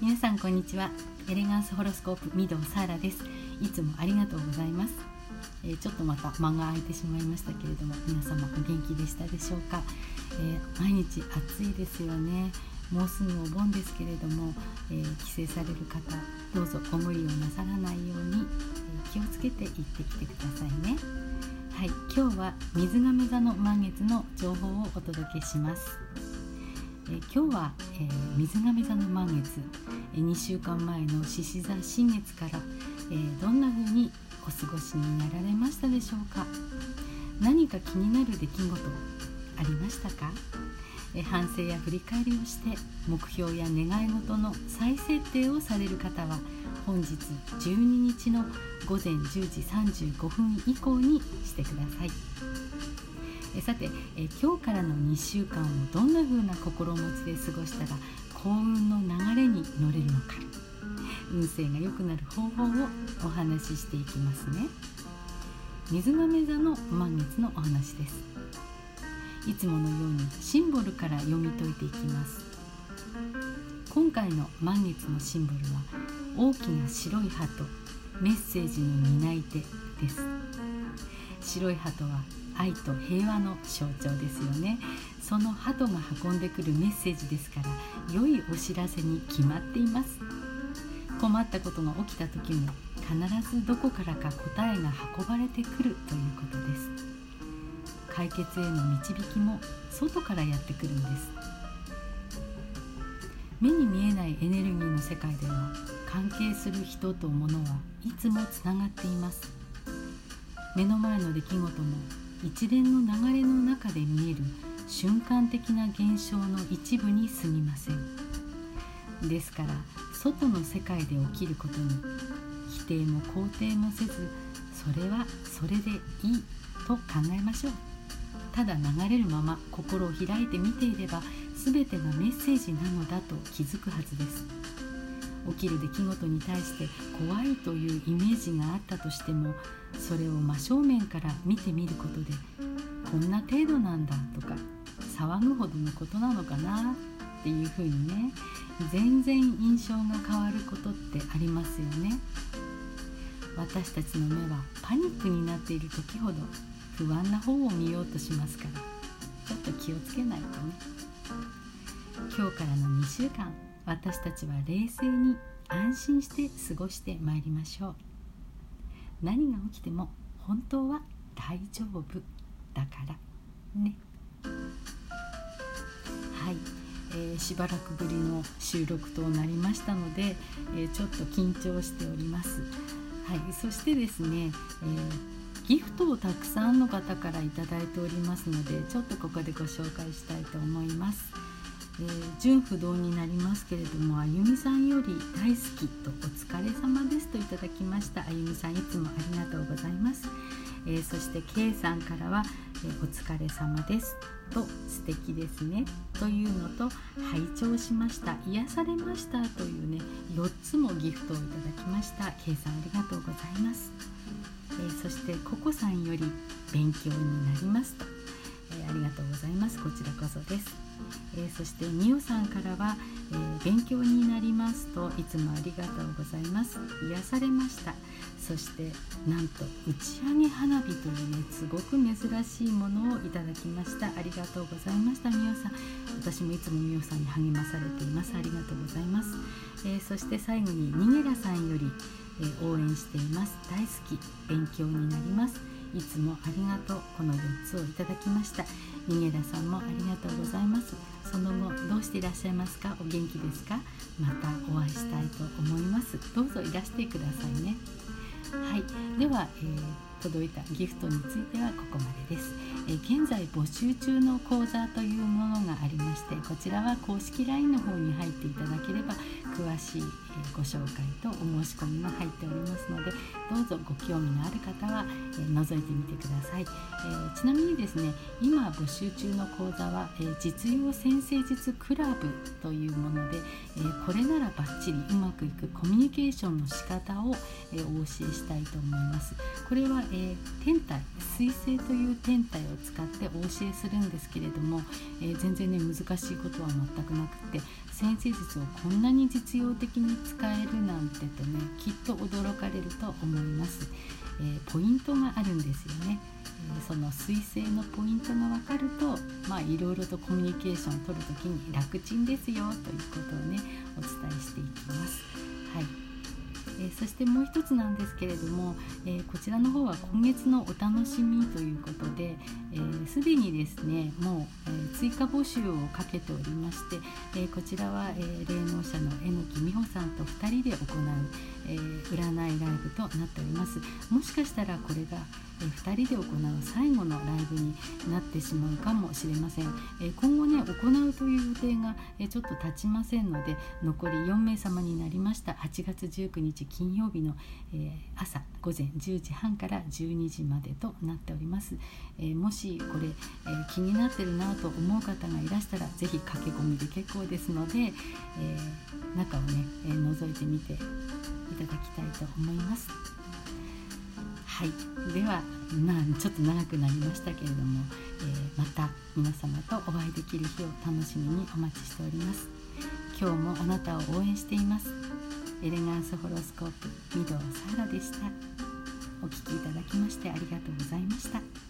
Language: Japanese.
皆さんこんにちは。エレガンスホロスコープ御堂サーラです。いつもありがとうございます、えー、ちょっとまた間が空いてしまいましたけれども皆様お元気でしたでしょうか、えー、毎日暑いですよね。もうすぐお盆ですけれども、えー、帰省される方どうぞご無理をなさらないように、え気をつけて行ってきてくださいね。はい、今日は水亀座の満月の情報をお届けします。え今日は、えー、水亀座の満月、え2週間前の獅子座新月から、えー、どんな風にお過ごしになられましたでしょうか。何か気になる出来事ありましたか、え反省や振り返りをして目標や願い事の再設定をされる方は本日12日の午前10時35分以降にしてください。えさてえ今日からの2週間をどんな風な心持ちで過ごしたら幸運の流れに乗れるのか。運勢が良くなる方法をお話ししていきますね。水亀座の満月のお話です。いつものようにシンボルから読み解いていきます。今回の満月のシンボルは大きな白い鳩メッセージの担い手です。白い鳩は愛と平和の象徴ですよね。その鳩が運んでくるメッセージですから良いお知らせに決まっています。困ったことが起きた時も必ずどこからか答えが運ばれてくるということです。解決への導きも外からやってくるんです。目に見えないエネルギーの世界では関係する人と物はいつもつながっています。目の前の出来事も一連の流れの中で見える瞬間的な現象の一部に過ぎません。ですから外の世界で起きることに否定も肯定もせずそれはそれでいいと考えましょう。ただ流れるまま心を開いて見ていれば全てがメッセージなのだと気づくはずです。起きる出来事に対して怖いというイメージがあったとしてもそれを真正面から見てみることでこんな程度なんだとか騒ぐほどのことなのかなっていうふうにね全然印象が変わることってありますよね。私たちの目はパニックになっている時ほど不安な方を見ようとしますからちょっと気をつけないとね。今日からの2週間私たちは冷静に安心して過ごしてまいりましょう。何が起きても本当は大丈夫だからね。はい、えー、しばらくぶりの収録となりましたので、えー、ちょっと緊張しております。はい。そしてですね、えー、ギフトをたくさんの方から頂いておりますのでちょっとここでご紹介したいと思います、純不動になりますけれどもあゆみさんより大好きとお疲れ様ですといただきました。あゆみさんいつもありがとうございます、えー、そして K さんからは、えー、お疲れ様ですと素敵ですね。というのと拝聴しました。癒されましたというね4つもギフトをいただきました。K さんありがとうございます、えそしてココさんより勉強になりますと、えありがとうございます。こちらこそです。え、そしてみおさんからは、えー、勉強になりますといつもありがとうございます。癒されました。そしてなんと打ち上げ花火というねすごく珍しいものをいただきました。ありがとうございましたみおさん。私もいつもみおさんに励まされています。ありがとうございます、えー、そして最後ににげらさんより、え応援しています。大好き勉強になります。いつもありがとうこの4つをいただきました。逃げ田さんもありがとうございます。その後どうしていらっしゃいますか？お元気ですか？またお会いしたいと思います。どうぞいらしてくださいね。はい。では、えー届いたギフトについてはここまでです、え現在募集中の講座というものがありましてこちらは公式 LINE の方に入っていただければ詳しい、えご紹介とお申し込みが入っておりますのでどうぞご興味のある方は、え覗いてみてください、えちなみにですね今募集中の講座は、え実用先生術クラブというもので、えこれならバッチリうまくいくコミュニケーションの仕方を、えお教えしたいと思います。これはえー、天体水星という天体を使ってお教えするんですけれども、えー、全然ね難しいことは全くなくて先生術をこんなに実用的に使えるなんてとねきっと驚かれると思います、えー、ポイントがあるんですよね、えその水星のポイントが分かるとまあいろいろとコミュニケーションを取る時に楽ちんですよということをねそしてもう一つなんですけれども、えこちらの方は今月のお楽しみということですで、にですねもう、え追加募集をかけておりまして、えこちらは、え霊能者の榎木美穂さんと2人で行う、え占いライブとなっております。もしかしたらこれがえ2人で行う最後のライブになってしまうかもしれません、え今後ね行うという予定が、えちょっと経ちませんので残り4名様になりました。8月19日金曜日の、え朝午前10時半から12時までとなっております、えもしこれ、え気になってるなと思う方がいらしたら是非駆け込みで結構ですので、え中をね、え覗いてみていただきたいと思います。はい。ではまあちょっと長くなりましたけれども、えー、また皆様とお会いできる日を楽しみにお待ちしております。今日もあなたを応援しています。エレガンスホロスコープ御堂サラでした。お聴きいただきましてありがとうございました。